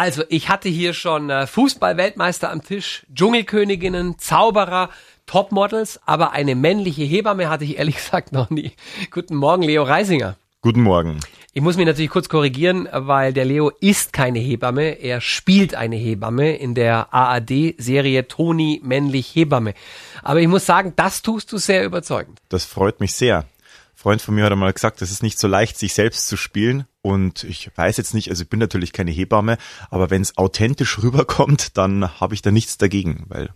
Also, ich hatte hier schon äh, Fußball-Weltmeister am Tisch, Dschungelköniginnen, Zauberer, Topmodels, aber eine männliche Hebamme hatte ich ehrlich gesagt noch nie. Guten Morgen, Leo Reisinger. Guten Morgen. Ich muss mich natürlich kurz korrigieren, weil der Leo ist keine Hebamme, er spielt eine Hebamme in der ARD-Serie Toni männlich Hebamme. Aber ich muss sagen, das tust du sehr überzeugend. Das freut mich sehr. Ein Freund von mir hat einmal gesagt, es ist nicht so leicht, sich selbst zu spielen. Und ich weiß jetzt nicht, also ich bin natürlich keine Hebamme, aber wenn es authentisch rüberkommt, dann habe ich da nichts dagegen, weil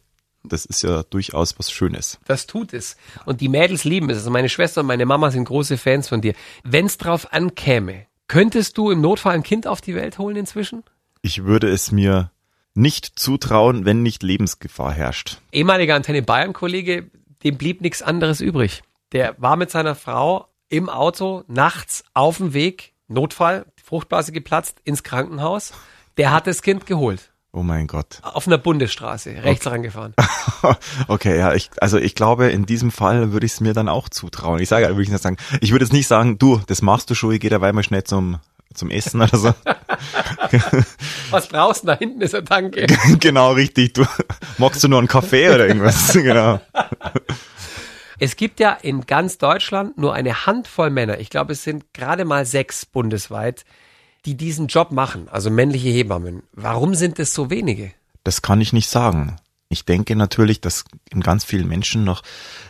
das ist ja durchaus was Schönes. Das tut es. Und die Mädels lieben es. Also meine Schwester und meine Mama sind große Fans von dir. Wenn es drauf ankäme, könntest du im Notfall ein Kind auf die Welt holen inzwischen? Ich würde es mir nicht zutrauen, wenn nicht Lebensgefahr herrscht. Ehemaliger Antenne Bayern-Kollege, dem blieb nichts anderes übrig. Der war mit seiner Frau im Auto nachts auf dem Weg, Notfall, Fruchtblase geplatzt, ins Krankenhaus. Der hat das Kind geholt. Oh mein Gott. Auf einer Bundesstraße, rechts okay. rangefahren. okay, ja, ich, also ich glaube, in diesem Fall würde ich es mir dann auch zutrauen. Ich sage, würde ich nicht sagen, ich würde jetzt nicht sagen, du, das machst du schon, ich gehe dabei mal schnell zum, zum Essen oder so. Was brauchst du da hinten ist ein Tanke. genau, richtig. Du magst du nur einen Kaffee oder irgendwas? genau. Es gibt ja in ganz Deutschland nur eine Handvoll Männer. Ich glaube, es sind gerade mal sechs bundesweit, die diesen Job machen, also männliche Hebammen. Warum sind es so wenige? Das kann ich nicht sagen. Ich denke natürlich, dass in ganz vielen Menschen noch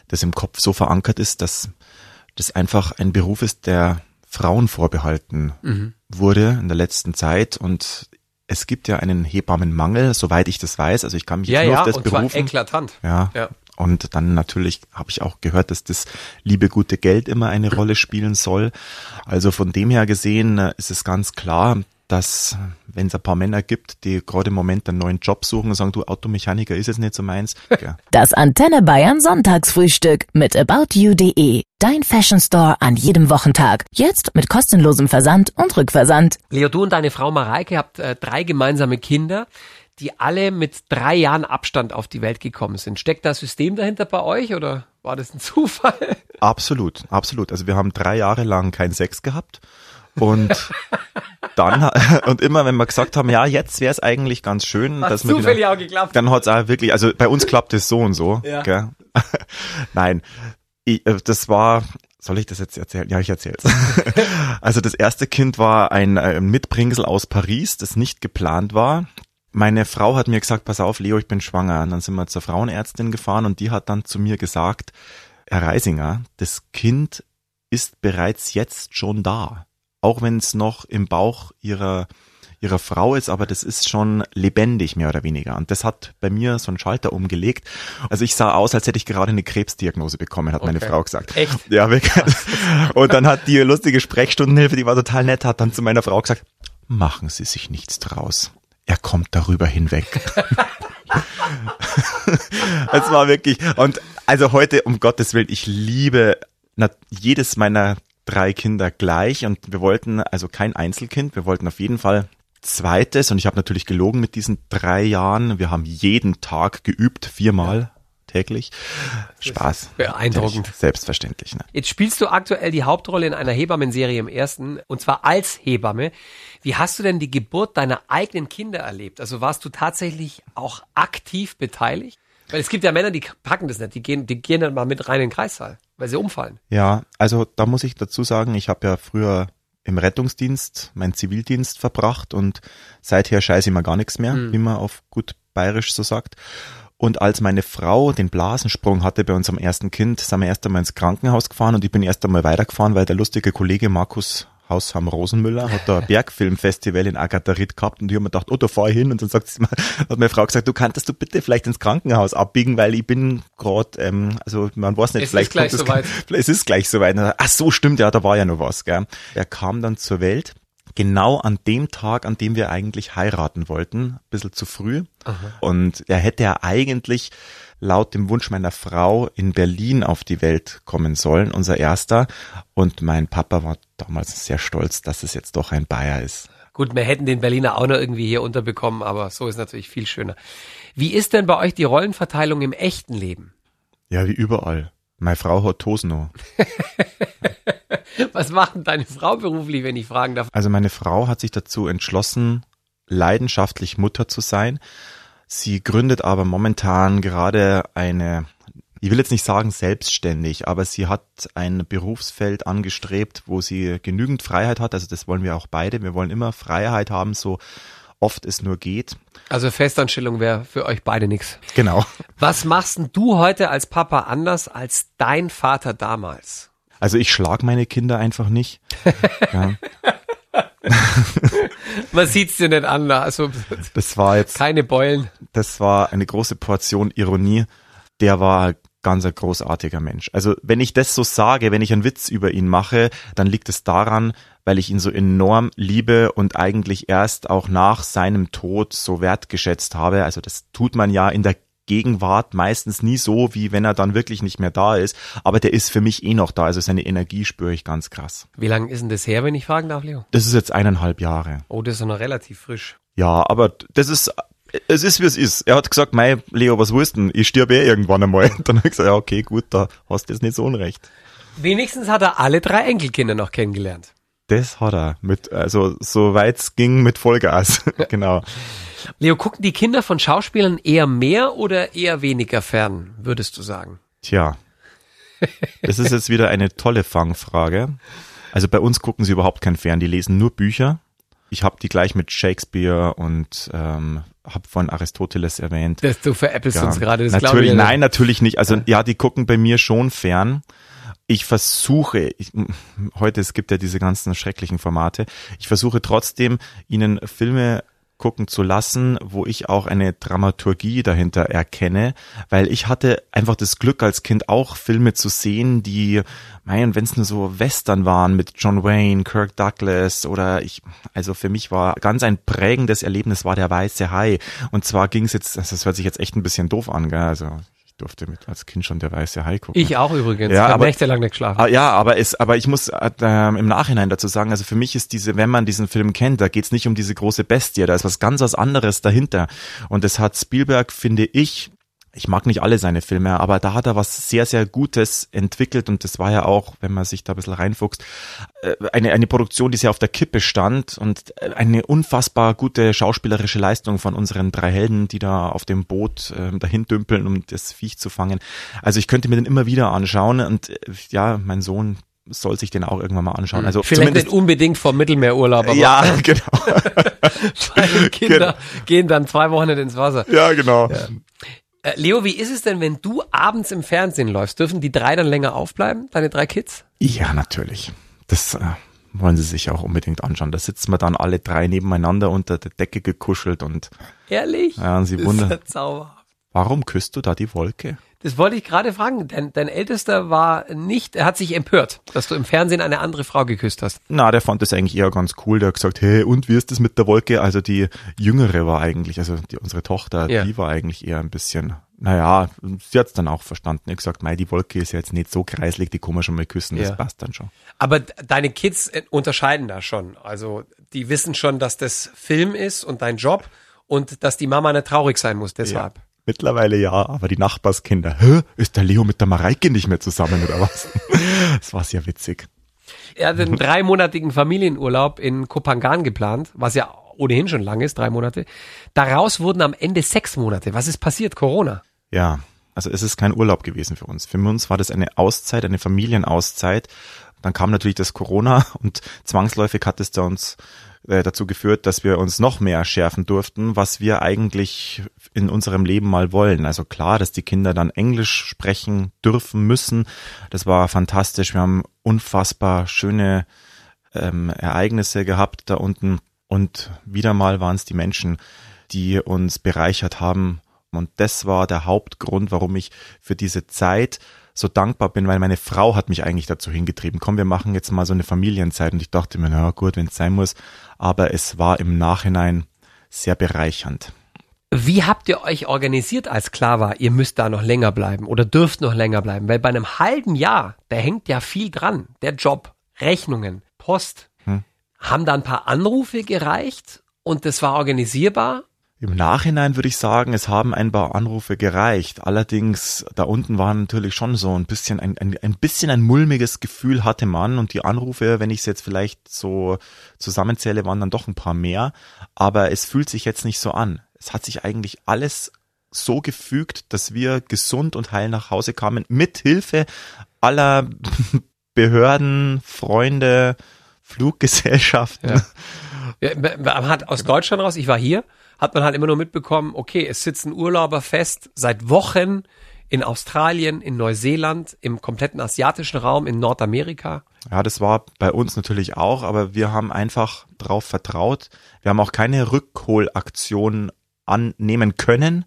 das im Kopf so verankert ist, dass das einfach ein Beruf ist, der Frauen vorbehalten mhm. wurde in der letzten Zeit und es gibt ja einen Hebammenmangel, soweit ich das weiß. Also ich kann mich ja, nur ja, auf das und berufen. Zwar eklatant. Ja. ja. Und dann natürlich habe ich auch gehört, dass das liebe gute Geld immer eine Rolle spielen soll. Also von dem her gesehen äh, ist es ganz klar, dass wenn es ein paar Männer gibt, die gerade im Moment einen neuen Job suchen und sagen, du Automechaniker ist es nicht so meins. Ja. Das Antenne Bayern Sonntagsfrühstück mit aboutyou.de. Dein Fashion Store an jedem Wochentag. Jetzt mit kostenlosem Versand und Rückversand. Leo, du und deine Frau Mareike habt äh, drei gemeinsame Kinder die alle mit drei Jahren Abstand auf die Welt gekommen sind. Steckt das System dahinter bei euch oder war das ein Zufall? Absolut, absolut. Also wir haben drei Jahre lang keinen Sex gehabt. Und dann, und immer wenn wir gesagt haben, ja, jetzt wäre es eigentlich ganz schön, Hat dass wir wieder, auch geklappt. dann hat es auch wirklich, also bei uns klappt es so und so. Ja. Gell? Nein, ich, äh, das war, soll ich das jetzt erzählen? Ja, ich erzähl's. also das erste Kind war ein, ein Mitbringsel aus Paris, das nicht geplant war meine Frau hat mir gesagt, pass auf, Leo, ich bin schwanger. Und dann sind wir zur Frauenärztin gefahren und die hat dann zu mir gesagt, Herr Reisinger, das Kind ist bereits jetzt schon da. Auch wenn es noch im Bauch ihrer, ihrer Frau ist, aber das ist schon lebendig, mehr oder weniger. Und das hat bei mir so einen Schalter umgelegt. Also ich sah aus, als hätte ich gerade eine Krebsdiagnose bekommen, hat okay. meine Frau gesagt. Echt? Ja, wirklich. Und dann hat die lustige Sprechstundenhilfe, die war total nett, hat dann zu meiner Frau gesagt, machen Sie sich nichts draus er kommt darüber hinweg. Es war wirklich, und also heute, um Gottes Willen, ich liebe jedes meiner drei Kinder gleich und wir wollten also kein Einzelkind, wir wollten auf jeden Fall zweites und ich habe natürlich gelogen mit diesen drei Jahren. Wir haben jeden Tag geübt, viermal täglich. Spaß. Beeindruckend. Selbstverständlich. Ne? Jetzt spielst du aktuell die Hauptrolle in einer Hebammenserie im ersten, und zwar als Hebamme. Wie hast du denn die Geburt deiner eigenen Kinder erlebt? Also warst du tatsächlich auch aktiv beteiligt? Weil es gibt ja Männer, die packen das nicht, die gehen, die gehen dann mal mit rein in den Kreissaal, weil sie umfallen. Ja, also da muss ich dazu sagen, ich habe ja früher im Rettungsdienst meinen Zivildienst verbracht und seither scheiße ich mir gar nichts mehr, mhm. wie man auf gut bayerisch so sagt. Und als meine Frau den Blasensprung hatte bei unserem ersten Kind, sind wir erst einmal ins Krankenhaus gefahren und ich bin erst einmal weitergefahren, weil der lustige Kollege Markus Hausham Rosenmüller hat da ein Bergfilmfestival in Agatharit gehabt und ich habe mir gedacht, oh, da fahr ich hin und dann sagt sie hat meine Frau gesagt, du kannst du bitte vielleicht ins Krankenhaus abbiegen, weil ich bin gerade, ähm, also man weiß nicht, es vielleicht ist gleich soweit. Es ist gleich soweit. Ach so, stimmt, ja, da war ja noch was, gell. Er kam dann zur Welt genau an dem Tag, an dem wir eigentlich heiraten wollten, ein bisschen zu früh. Aha. Und er hätte ja eigentlich laut dem Wunsch meiner Frau in Berlin auf die Welt kommen sollen, unser erster. Und mein Papa war damals sehr stolz, dass es jetzt doch ein Bayer ist. Gut, wir hätten den Berliner auch noch irgendwie hier unterbekommen, aber so ist natürlich viel schöner. Wie ist denn bei euch die Rollenverteilung im echten Leben? Ja, wie überall. Meine Frau hat Tosno. Was macht denn deine Frau beruflich, wenn ich fragen darf? Also meine Frau hat sich dazu entschlossen, leidenschaftlich Mutter zu sein. Sie gründet aber momentan gerade eine, ich will jetzt nicht sagen selbstständig, aber sie hat ein Berufsfeld angestrebt, wo sie genügend Freiheit hat. Also das wollen wir auch beide. Wir wollen immer Freiheit haben, so oft es nur geht. Also Festanstellung wäre für euch beide nichts. Genau. Was machst denn du heute als Papa anders als dein Vater damals? Also ich schlag meine Kinder einfach nicht. ja. Man sieht's dir nicht an. Also das war jetzt keine Beulen. Das war eine große Portion Ironie. Der war ganz ein großartiger Mensch. Also wenn ich das so sage, wenn ich einen Witz über ihn mache, dann liegt es daran, weil ich ihn so enorm liebe und eigentlich erst auch nach seinem Tod so wertgeschätzt habe. Also das tut man ja in der Gegenwart meistens nie so, wie wenn er dann wirklich nicht mehr da ist. Aber der ist für mich eh noch da. Also seine Energie spüre ich ganz krass. Wie lange ist denn das her, wenn ich fragen darf, Leo? Das ist jetzt eineinhalb Jahre. Oh, das ist noch relativ frisch. Ja, aber das ist es ist wie es ist. Er hat gesagt, mei, Leo, was willst du denn? Ich stirb eh irgendwann einmal. Dann habe ich gesagt, ja, okay, gut, da hast du jetzt nicht so unrecht. Wenigstens hat er alle drei Enkelkinder noch kennengelernt. Das hat er. Mit, also, so weit es ging mit Vollgas. genau. Leo, gucken die Kinder von Schauspielern eher mehr oder eher weniger fern, würdest du sagen? Tja. Das ist jetzt wieder eine tolle Fangfrage. Also bei uns gucken sie überhaupt kein Fern, die lesen nur Bücher. Ich habe die gleich mit Shakespeare und ähm, habe von Aristoteles erwähnt. Das, du veräppelst ja. uns gerade, das natürlich, ich. Nein, natürlich nicht. Also ja. ja, die gucken bei mir schon fern. Ich versuche, ich, heute es gibt ja diese ganzen schrecklichen Formate, ich versuche trotzdem, ihnen Filme gucken zu lassen, wo ich auch eine Dramaturgie dahinter erkenne, weil ich hatte einfach das Glück als Kind auch Filme zu sehen, die, mein, wenn es nur so Western waren mit John Wayne, Kirk Douglas oder ich, also für mich war ganz ein prägendes Erlebnis war der Weiße Hai und zwar ging es jetzt, das hört sich jetzt echt ein bisschen doof an, gell? also ich durfte mit als Kind schon der weiße Hai gucken. Ich auch übrigens. Ja, ich aber nächtelang nicht geschlafen. Ah, ja, aber es, aber ich muss äh, im Nachhinein dazu sagen, also für mich ist diese, wenn man diesen Film kennt, da geht's nicht um diese große Bestie, da ist was ganz was anderes dahinter. Und das hat Spielberg, finde ich, ich mag nicht alle seine Filme, aber da hat er was sehr, sehr Gutes entwickelt und das war ja auch, wenn man sich da ein bisschen reinfuchst, äh, eine, eine Produktion, die sehr auf der Kippe stand und äh, eine unfassbar gute schauspielerische Leistung von unseren drei Helden, die da auf dem Boot äh, dahin dümpeln, um das Viech zu fangen. Also ich könnte mir den immer wieder anschauen und äh, ja, mein Sohn soll sich den auch irgendwann mal anschauen. Also Vielleicht nicht unbedingt vom Mittelmeerurlaub, aber ja, genau. Deine Kinder genau. gehen dann zwei Wochen ins Wasser. Ja, genau. Ja. Äh, Leo, wie ist es denn, wenn du abends im Fernsehen läufst? Dürfen die drei dann länger aufbleiben, deine drei Kids? Ja, natürlich. Das äh, wollen sie sich auch unbedingt anschauen. Da sitzen wir dann alle drei nebeneinander unter der Decke gekuschelt und. Ehrlich? Ja, und sie wundern. Warum küsst du da die Wolke? Das wollte ich gerade fragen. Dein, dein Ältester war nicht, er hat sich empört, dass du im Fernsehen eine andere Frau geküsst hast. Na, der fand das eigentlich eher ganz cool. Der hat gesagt, hey, und wie ist das mit der Wolke? Also die Jüngere war eigentlich, also die, unsere Tochter, ja. die war eigentlich eher ein bisschen, naja, sie hat's dann auch verstanden. Er hat gesagt, mei, die Wolke ist ja jetzt nicht so kreislig, die kann man schon mal küssen, das ja. passt dann schon. Aber deine Kids äh, unterscheiden da schon. Also die wissen schon, dass das Film ist und dein Job und dass die Mama nicht traurig sein muss deshalb. Ja. Mittlerweile ja, aber die Nachbarskinder, hä, ist der Leo mit der Mareike nicht mehr zusammen oder was? das war sehr witzig. Er hat einen dreimonatigen Familienurlaub in Kopangan geplant, was ja ohnehin schon lang ist, drei Monate. Daraus wurden am Ende sechs Monate. Was ist passiert? Corona. Ja, also es ist kein Urlaub gewesen für uns. Für uns war das eine Auszeit, eine Familienauszeit. Dann kam natürlich das Corona und zwangsläufig hat es da uns äh, dazu geführt, dass wir uns noch mehr schärfen durften, was wir eigentlich in unserem Leben mal wollen. Also klar, dass die Kinder dann Englisch sprechen dürfen müssen. Das war fantastisch. Wir haben unfassbar schöne ähm, Ereignisse gehabt da unten. Und wieder mal waren es die Menschen, die uns bereichert haben. Und das war der Hauptgrund, warum ich für diese Zeit so dankbar bin, weil meine Frau hat mich eigentlich dazu hingetrieben. Komm, wir machen jetzt mal so eine Familienzeit. Und ich dachte mir, na gut, wenn es sein muss. Aber es war im Nachhinein sehr bereichernd. Wie habt ihr euch organisiert, als klar war, ihr müsst da noch länger bleiben oder dürft noch länger bleiben? Weil bei einem halben Jahr, da hängt ja viel dran. Der Job, Rechnungen, Post. Hm. Haben da ein paar Anrufe gereicht und das war organisierbar? Im Nachhinein würde ich sagen, es haben ein paar Anrufe gereicht. Allerdings, da unten war natürlich schon so ein bisschen ein, ein, ein bisschen ein mulmiges Gefühl hatte man und die Anrufe, wenn ich es jetzt vielleicht so zusammenzähle, waren dann doch ein paar mehr. Aber es fühlt sich jetzt nicht so an. Es hat sich eigentlich alles so gefügt, dass wir gesund und heil nach Hause kamen, mit Hilfe aller Behörden, Freunde, Fluggesellschaften. Ja. Man hat aus Deutschland raus, ich war hier, hat man halt immer nur mitbekommen, okay, es sitzen Urlauber fest seit Wochen in Australien, in Neuseeland, im kompletten asiatischen Raum, in Nordamerika. Ja, das war bei uns natürlich auch, aber wir haben einfach drauf vertraut. Wir haben auch keine Rückholaktion annehmen können,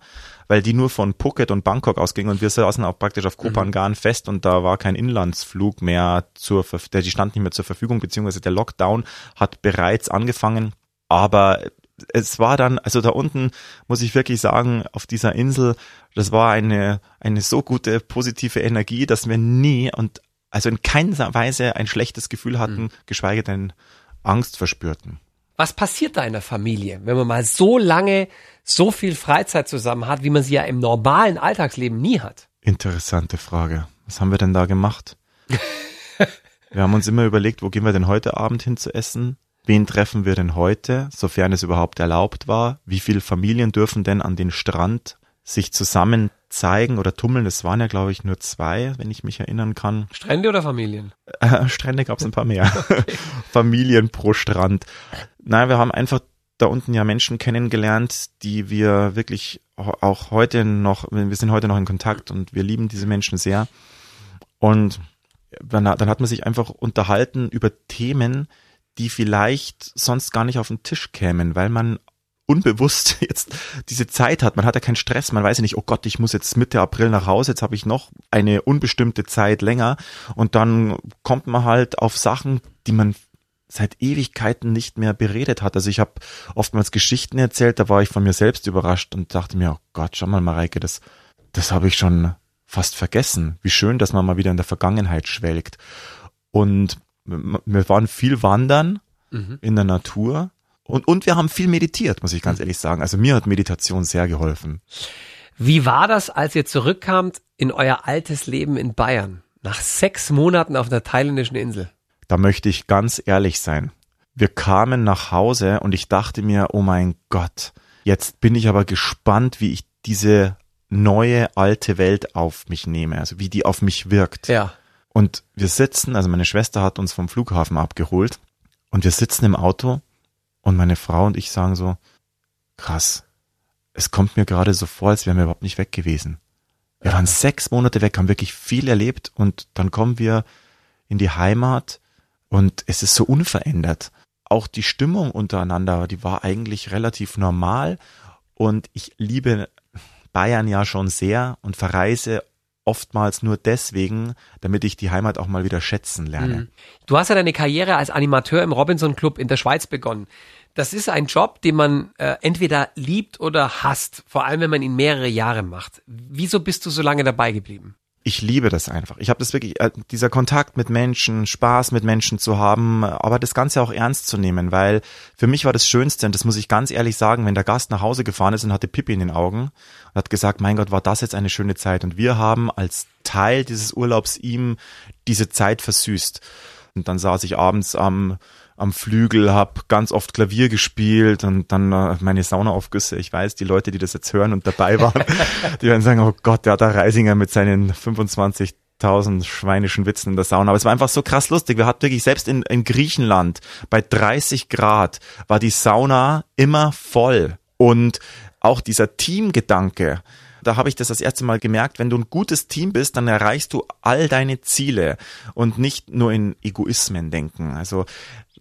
weil die nur von Phuket und Bangkok ausgingen und wir saßen auch praktisch auf Kopangan mhm. fest und da war kein Inlandsflug mehr zur, der, die stand nicht mehr zur Verfügung, beziehungsweise der Lockdown hat bereits angefangen, aber es war dann, also da unten muss ich wirklich sagen, auf dieser Insel, das war eine, eine so gute positive Energie, dass wir nie und also in keiner Weise ein schlechtes Gefühl hatten, mhm. geschweige denn Angst verspürten. Was passiert da in der Familie, wenn man mal so lange so viel Freizeit zusammen hat, wie man sie ja im normalen Alltagsleben nie hat? Interessante Frage. Was haben wir denn da gemacht? wir haben uns immer überlegt, wo gehen wir denn heute Abend hin zu essen? Wen treffen wir denn heute, sofern es überhaupt erlaubt war? Wie viele Familien dürfen denn an den Strand sich zusammen zeigen oder tummeln. Es waren ja, glaube ich, nur zwei, wenn ich mich erinnern kann. Strände oder Familien? Äh, Strände gab es ein paar mehr. Okay. Familien pro Strand. Nein, wir haben einfach da unten ja Menschen kennengelernt, die wir wirklich auch heute noch, wir sind heute noch in Kontakt und wir lieben diese Menschen sehr. Und dann, dann hat man sich einfach unterhalten über Themen, die vielleicht sonst gar nicht auf den Tisch kämen, weil man unbewusst jetzt diese Zeit hat. Man hat ja keinen Stress, man weiß ja nicht, oh Gott, ich muss jetzt Mitte April nach Hause, jetzt habe ich noch eine unbestimmte Zeit länger und dann kommt man halt auf Sachen, die man seit Ewigkeiten nicht mehr beredet hat. Also ich habe oftmals Geschichten erzählt, da war ich von mir selbst überrascht und dachte mir, oh Gott, schau mal, Mareike, das, das habe ich schon fast vergessen. Wie schön, dass man mal wieder in der Vergangenheit schwelgt. Und wir waren viel wandern mhm. in der Natur und, und wir haben viel meditiert, muss ich ganz ehrlich sagen. Also mir hat Meditation sehr geholfen. Wie war das, als ihr zurückkamt in euer altes Leben in Bayern? Nach sechs Monaten auf einer thailändischen Insel? Da möchte ich ganz ehrlich sein. Wir kamen nach Hause und ich dachte mir, oh mein Gott, jetzt bin ich aber gespannt, wie ich diese neue alte Welt auf mich nehme, also wie die auf mich wirkt. Ja. Und wir sitzen, also meine Schwester hat uns vom Flughafen abgeholt und wir sitzen im Auto und meine Frau und ich sagen so, krass, es kommt mir gerade so vor, als wären wir überhaupt nicht weg gewesen. Wir waren sechs Monate weg, haben wirklich viel erlebt und dann kommen wir in die Heimat und es ist so unverändert. Auch die Stimmung untereinander, die war eigentlich relativ normal und ich liebe Bayern ja schon sehr und verreise oftmals nur deswegen, damit ich die Heimat auch mal wieder schätzen lerne. Mhm. Du hast ja deine Karriere als Animateur im Robinson Club in der Schweiz begonnen das ist ein Job, den man äh, entweder liebt oder hasst, vor allem wenn man ihn mehrere Jahre macht. Wieso bist du so lange dabei geblieben? Ich liebe das einfach. Ich habe das wirklich, äh, dieser Kontakt mit Menschen, Spaß mit Menschen zu haben, aber das Ganze auch ernst zu nehmen, weil für mich war das Schönste, und das muss ich ganz ehrlich sagen, wenn der Gast nach Hause gefahren ist und hatte Pippi in den Augen und hat gesagt, mein Gott, war das jetzt eine schöne Zeit. Und wir haben als Teil dieses Urlaubs ihm diese Zeit versüßt. Und dann saß ich abends am am Flügel, hab ganz oft Klavier gespielt und dann äh, meine Saunaaufgüsse. Ich weiß, die Leute, die das jetzt hören und dabei waren, die werden sagen, oh Gott, der hat da Reisinger mit seinen 25 tausend schweinischen Witzen in der Sauna. Aber es war einfach so krass lustig. Wir hatten wirklich, selbst in, in Griechenland, bei 30 Grad, war die Sauna immer voll. Und auch dieser Teamgedanke, da habe ich das das erste Mal gemerkt, wenn du ein gutes Team bist, dann erreichst du all deine Ziele und nicht nur in Egoismen denken. Also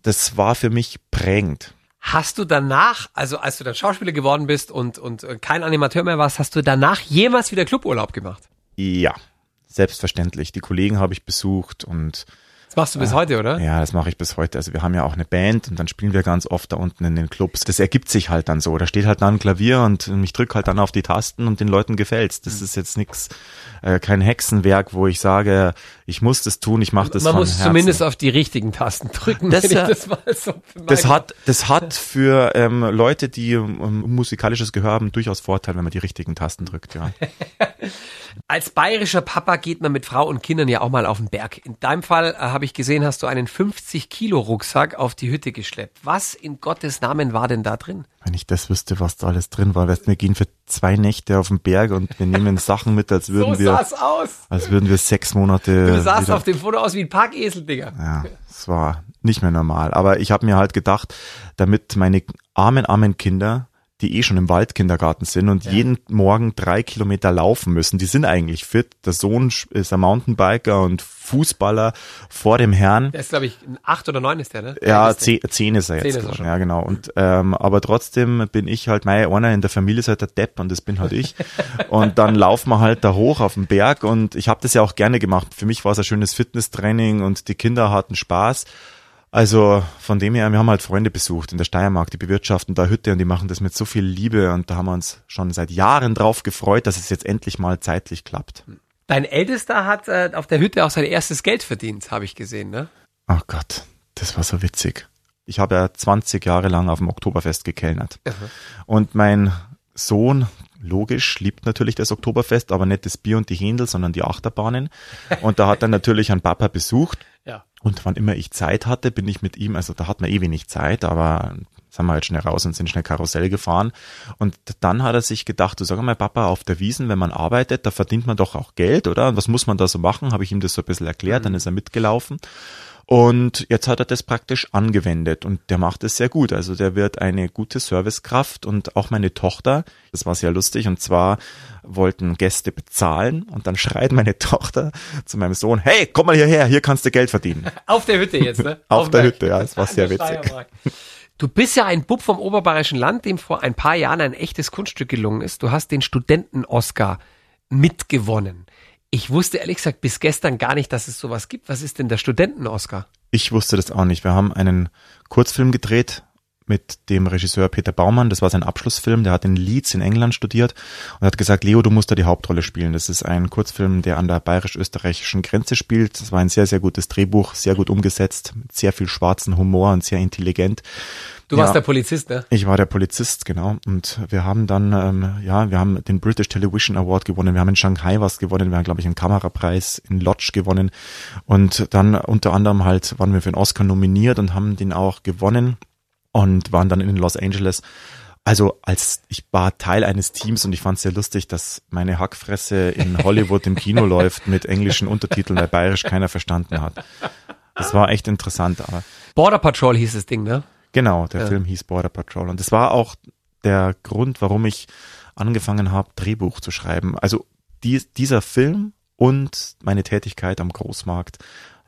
das war für mich prägend. Hast du danach, also als du dann Schauspieler geworden bist und, und äh, kein Animateur mehr warst, hast du danach jemals wieder Cluburlaub gemacht? Ja, selbstverständlich. Die Kollegen habe ich besucht und Das machst du bis äh, heute, oder? Ja, das mache ich bis heute. Also wir haben ja auch eine Band und dann spielen wir ganz oft da unten in den Clubs. Das ergibt sich halt dann so. Da steht halt dann ein Klavier und ich drück halt dann auf die Tasten und den Leuten gefällt's. Das mhm. ist jetzt nix, äh, kein Hexenwerk, wo ich sage, ich muss das tun, ich mache das Man muss Herzen. zumindest auf die richtigen Tasten drücken. Das, das, so das hat, das hat für ähm, Leute, die ähm, musikalisches Gehör haben, durchaus Vorteil, wenn man die richtigen Tasten drückt. Ja. Als bayerischer Papa geht man mit Frau und Kindern ja auch mal auf den Berg. In deinem Fall äh, habe ich gesehen, hast du einen 50 Kilo Rucksack auf die Hütte geschleppt. Was in Gottes Namen war denn da drin? Wenn ich das wüsste, was da alles drin war, weißt, wir gehen für zwei Nächte auf den Berg und wir nehmen Sachen mit, als würden so wir, aus. als würden wir sechs Monate. Du sahst auf dem Foto aus wie ein Parkesel, Digga. Ja, es war nicht mehr normal. Aber ich habe mir halt gedacht, damit meine armen, armen Kinder die eh schon im Waldkindergarten sind und ja. jeden Morgen drei Kilometer laufen müssen. Die sind eigentlich fit. Der Sohn ist ein Mountainbiker und Fußballer vor dem Herrn. Der ist, glaube ich, acht oder neun ist der, ne? Ja, zehn, zehn ist er jetzt. Zehn ist er schon. Ja, genau. Und ähm, aber trotzdem bin ich halt, mein einer in der Familie ist halt der Depp und das bin halt ich. und dann laufen wir halt da hoch auf den Berg und ich habe das ja auch gerne gemacht. Für mich war es ein schönes Fitnesstraining und die Kinder hatten Spaß. Also von dem her, wir haben halt Freunde besucht in der Steiermark, die bewirtschaften da Hütte und die machen das mit so viel Liebe und da haben wir uns schon seit Jahren drauf gefreut, dass es jetzt endlich mal zeitlich klappt. Dein Ältester hat äh, auf der Hütte auch sein erstes Geld verdient, habe ich gesehen, ne? Oh Gott, das war so witzig. Ich habe ja 20 Jahre lang auf dem Oktoberfest gekellnert. Mhm. Und mein Sohn, logisch, liebt natürlich das Oktoberfest, aber nicht das Bier und die Händel, sondern die Achterbahnen. Und da hat er natürlich einen Papa besucht. Und wann immer ich Zeit hatte, bin ich mit ihm, also da hat man eh wenig Zeit, aber sind wir halt schnell raus und sind schnell Karussell gefahren. Und dann hat er sich gedacht, du sag mal, Papa, auf der Wiesen, wenn man arbeitet, da verdient man doch auch Geld, oder? Und was muss man da so machen? Habe ich ihm das so ein bisschen erklärt, mhm. dann ist er mitgelaufen. Und jetzt hat er das praktisch angewendet und der macht es sehr gut. Also der wird eine gute Servicekraft und auch meine Tochter, das war sehr lustig und zwar wollten Gäste bezahlen und dann schreit meine Tochter zu meinem Sohn, hey, komm mal hierher, hier kannst du Geld verdienen. Auf der Hütte jetzt, ne? Auf, Auf der Hütte, ja, das war sehr witzig. Du bist ja ein Bub vom oberbayerischen Land, dem vor ein paar Jahren ein echtes Kunststück gelungen ist. Du hast den Studenten-Oscar mitgewonnen. Ich wusste ehrlich gesagt bis gestern gar nicht, dass es sowas gibt. Was ist denn der Studenten-Oscar? Ich wusste das auch nicht. Wir haben einen Kurzfilm gedreht mit dem Regisseur Peter Baumann. Das war sein Abschlussfilm. Der hat in Leeds in England studiert und hat gesagt, Leo, du musst da die Hauptrolle spielen. Das ist ein Kurzfilm, der an der bayerisch-österreichischen Grenze spielt. Das war ein sehr, sehr gutes Drehbuch, sehr gut umgesetzt, mit sehr viel schwarzen Humor und sehr intelligent. Du warst der Polizist, ne? Ich war der Polizist, genau. Und wir haben dann, ähm, ja, wir haben den British Television Award gewonnen. Wir haben in Shanghai was gewonnen. Wir haben, glaube ich, einen Kamerapreis in Lodge gewonnen. Und dann unter anderem halt waren wir für den Oscar nominiert und haben den auch gewonnen und waren dann in Los Angeles. Also als ich war Teil eines Teams und ich fand es sehr lustig, dass meine Hackfresse in Hollywood im Kino läuft mit englischen Untertiteln, weil bayerisch keiner verstanden hat. Das war echt interessant. Aber Border Patrol hieß das Ding, ne? Genau, der ja. Film hieß Border Patrol. Und das war auch der Grund, warum ich angefangen habe, Drehbuch zu schreiben. Also die, dieser Film und meine Tätigkeit am Großmarkt,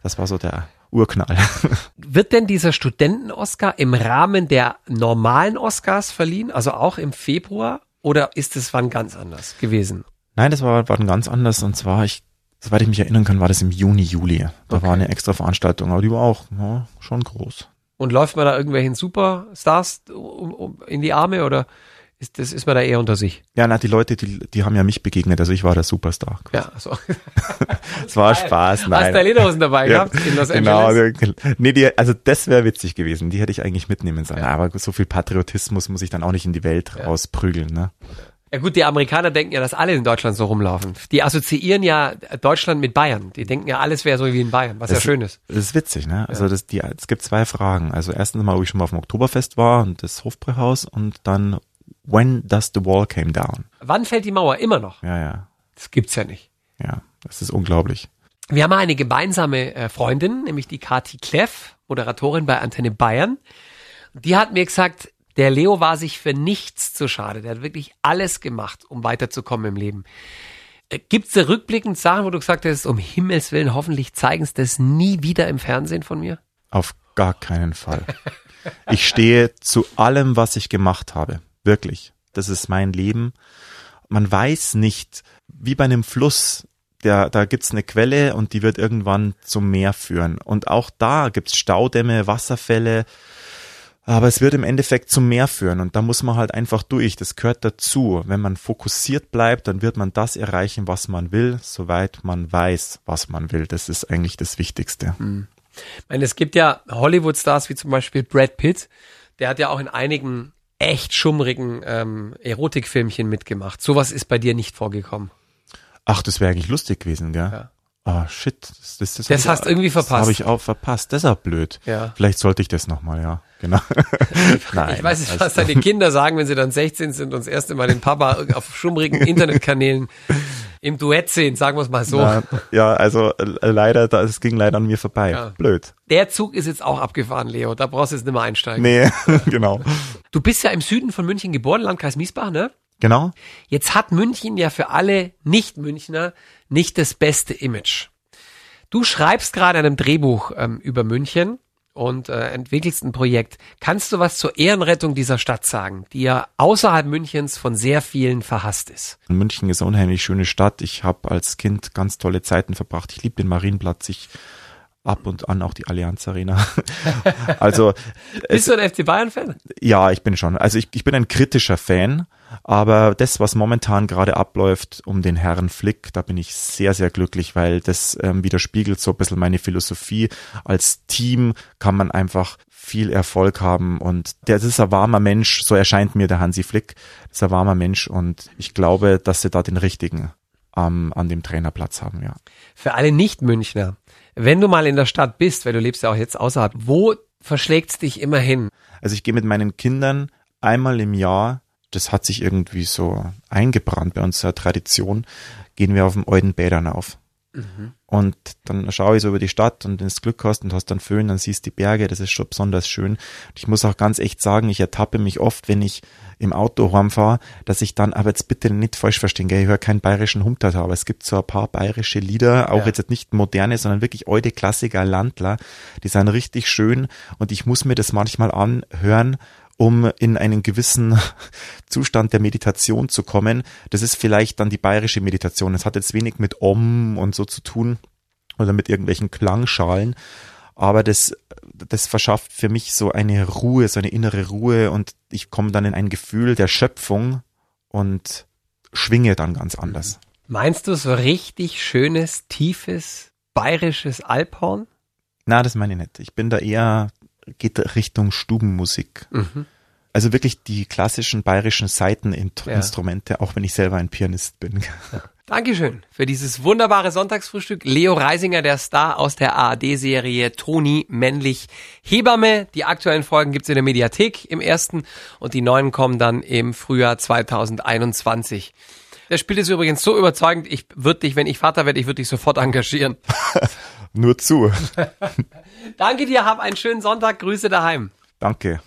das war so der Urknall. Wird denn dieser Studenten-Oscar im Rahmen der normalen Oscars verliehen, also auch im Februar, oder ist es wann ganz anders gewesen? Nein, das war, war ganz anders. Und zwar, ich, soweit ich mich erinnern kann, war das im Juni, Juli. Da okay. war eine extra Veranstaltung, aber die war auch ja, schon groß. Und läuft man da irgendwelchen Superstars in die Arme oder ist, das ist man da eher unter sich? Ja, na, die Leute, die, die haben ja mich begegnet, also ich war der Superstar. Quasi. Ja, so. es war Spaß, nein. Hast du Lederhosen dabei ja, gehabt in Los genau, Angeles? Genau, nee, die, also das wäre witzig gewesen, die hätte ich eigentlich mitnehmen sollen. Ja. Aber so viel Patriotismus muss ich dann auch nicht in die Welt ja. rausprügeln, ne? Ja gut, die Amerikaner denken ja, dass alle in Deutschland so rumlaufen. Die assoziieren ja Deutschland mit Bayern. Die denken ja, alles wäre so wie in Bayern, was das, ja schön ist. Das ist witzig, ne? Also das, die, es gibt zwei Fragen. Also erstens mal, ob ich schon mal auf dem Oktoberfest war und das Hofbräuhaus und dann, when does the wall came down? Wann fällt die Mauer? Immer noch. Ja, ja. Das gibt's ja nicht. Ja, das ist unglaublich. Wir haben eine gemeinsame äh, Freundin, nämlich die Kati Kleff, Moderatorin bei Antenne Bayern. Die hat mir gesagt, der Leo war sich für nichts zu schade. Der hat wirklich alles gemacht, um weiterzukommen im Leben. Äh, Gibt es da rückblickend Sachen, wo du gesagt hast, um Himmels Willen, hoffentlich zeigen sie das nie wieder im Fernsehen von mir? Auf gar keinen Fall. Ich stehe zu allem, was ich gemacht habe. Wirklich. Das ist mein Leben. Man weiß nicht, wie bei einem Fluss, der, da gibt's eine Quelle und die wird irgendwann zum Meer führen. Und auch da gibt's Staudämme, Wasserfälle, aber es wird im Endeffekt zum Meer führen und da muss man halt einfach durch. Das gehört dazu. Wenn man fokussiert bleibt, dann wird man das erreichen, was man will, soweit man weiß, was man will. Das ist eigentlich das Wichtigste. Hm. Ich meine, es gibt ja Hollywood-Stars wie zum Beispiel Brad Pitt. Der hat ja auch in einigen echt schummrigen ähm, Erotikfilmchen mitgemacht. Sowas ist bei dir nicht vorgekommen. Ach, das wäre eigentlich lustig gewesen, gell? Ja. Ah, shit. Das, das, das, das hast du irgendwie verpasst. Das habe ich auch verpasst. Das ist auch blöd. Ja. Vielleicht sollte ich das nochmal, ja. Genau. Nein, ich weiß nicht, was deine Kinder sagen, wenn sie dann 16 sind und das erste Mal den Papa auf schummrigen Internetkanälen im Duett sehen, sagen wir es mal so. Na, ja, also äh, leider, das ging leider an mir vorbei. Ja. Blöd. Der Zug ist jetzt auch abgefahren, Leo. Da brauchst du jetzt nicht mehr einsteigen. Nee, genau. Du bist ja im Süden von München geboren, Landkreis Miesbach, ne? Genau. Jetzt hat München ja für alle Nicht-Münchner nicht das beste Image. Du schreibst gerade einem Drehbuch ähm, über München und äh, entwickelst ein Projekt. Kannst du was zur Ehrenrettung dieser Stadt sagen, die ja außerhalb Münchens von sehr vielen verhasst ist? München ist eine unheimlich schöne Stadt. Ich habe als Kind ganz tolle Zeiten verbracht. Ich liebe den Marienplatz. Ich ab und an auch die Allianz Arena. also bist es, du ein FC Bayern Fan? Ja, ich bin schon. Also ich, ich bin ein kritischer Fan. Aber das, was momentan gerade abläuft um den Herrn Flick, da bin ich sehr, sehr glücklich, weil das ähm, widerspiegelt so ein bisschen meine Philosophie. Als Team kann man einfach viel Erfolg haben und der das ist ein warmer Mensch, so erscheint mir der Hansi Flick, das ist ein warmer Mensch und ich glaube, dass sie da den richtigen ähm, an dem Trainerplatz haben, ja. Für alle Nicht-Münchner, wenn du mal in der Stadt bist, weil du lebst ja auch jetzt außerhalb, wo verschlägt's dich immer hin? Also ich gehe mit meinen Kindern einmal im Jahr das hat sich irgendwie so eingebrannt bei unserer Tradition, gehen wir auf dem alten Bädern auf. Mhm. Und dann schaue ich so über die Stadt und wenn du Glück hast und hast dann Föhn, dann siehst du die Berge, das ist schon besonders schön. Und ich muss auch ganz echt sagen, ich ertappe mich oft, wenn ich im Auto heimfahre, dass ich dann, aber jetzt bitte nicht falsch verstehen, gell, ich höre keinen bayerischen Humtat, aber es gibt so ein paar bayerische Lieder, auch ja. jetzt nicht moderne, sondern wirklich alte Klassiker, Landler, die sind richtig schön und ich muss mir das manchmal anhören um in einen gewissen Zustand der Meditation zu kommen. Das ist vielleicht dann die bayerische Meditation. Es hat jetzt wenig mit Om und so zu tun oder mit irgendwelchen Klangschalen. Aber das, das verschafft für mich so eine Ruhe, so eine innere Ruhe und ich komme dann in ein Gefühl der Schöpfung und schwinge dann ganz anders. Meinst du so richtig schönes, tiefes, bayerisches Alphorn? Na, das meine ich nicht. Ich bin da eher geht Richtung Stubenmusik. Mhm. Also wirklich die klassischen bayerischen Saiteninstrumente, ja. auch wenn ich selber ein Pianist bin. Ja. Dankeschön für dieses wunderbare Sonntagsfrühstück. Leo Reisinger, der Star aus der ARD-Serie Toni männlich Hebamme. Die aktuellen Folgen gibt's in der Mediathek im ersten und die neuen kommen dann im Frühjahr 2021. Der spielt es übrigens so überzeugend, ich würde dich, wenn ich Vater werde, ich würde dich sofort engagieren. Nur zu. Danke dir, hab einen schönen Sonntag, Grüße daheim. Danke.